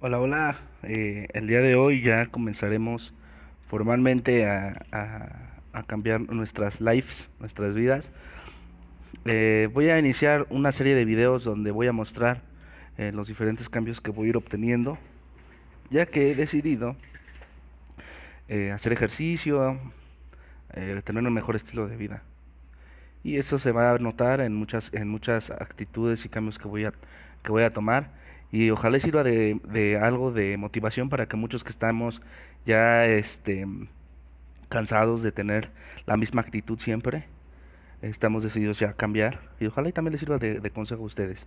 Hola, hola. Eh, el día de hoy ya comenzaremos formalmente a, a- cambiar nuestras lives, nuestras vidas. Eh, voy a iniciar una serie de videos donde voy a mostrar eh, los diferentes cambios que voy a ir obteniendo, ya que he decidido hacer ejercicio, tener un mejor estilo de vida. Y eso se va a notar en muchas, en muchas actitudes y cambios que voy a, que voy a tomar. Y ojalá sirva de, algo de motivación para que muchos que estamos ya este, cansados de tener la misma actitud siempre, estamos decididos ya a cambiar. Y ojalá y también les sirva de consejo a ustedes.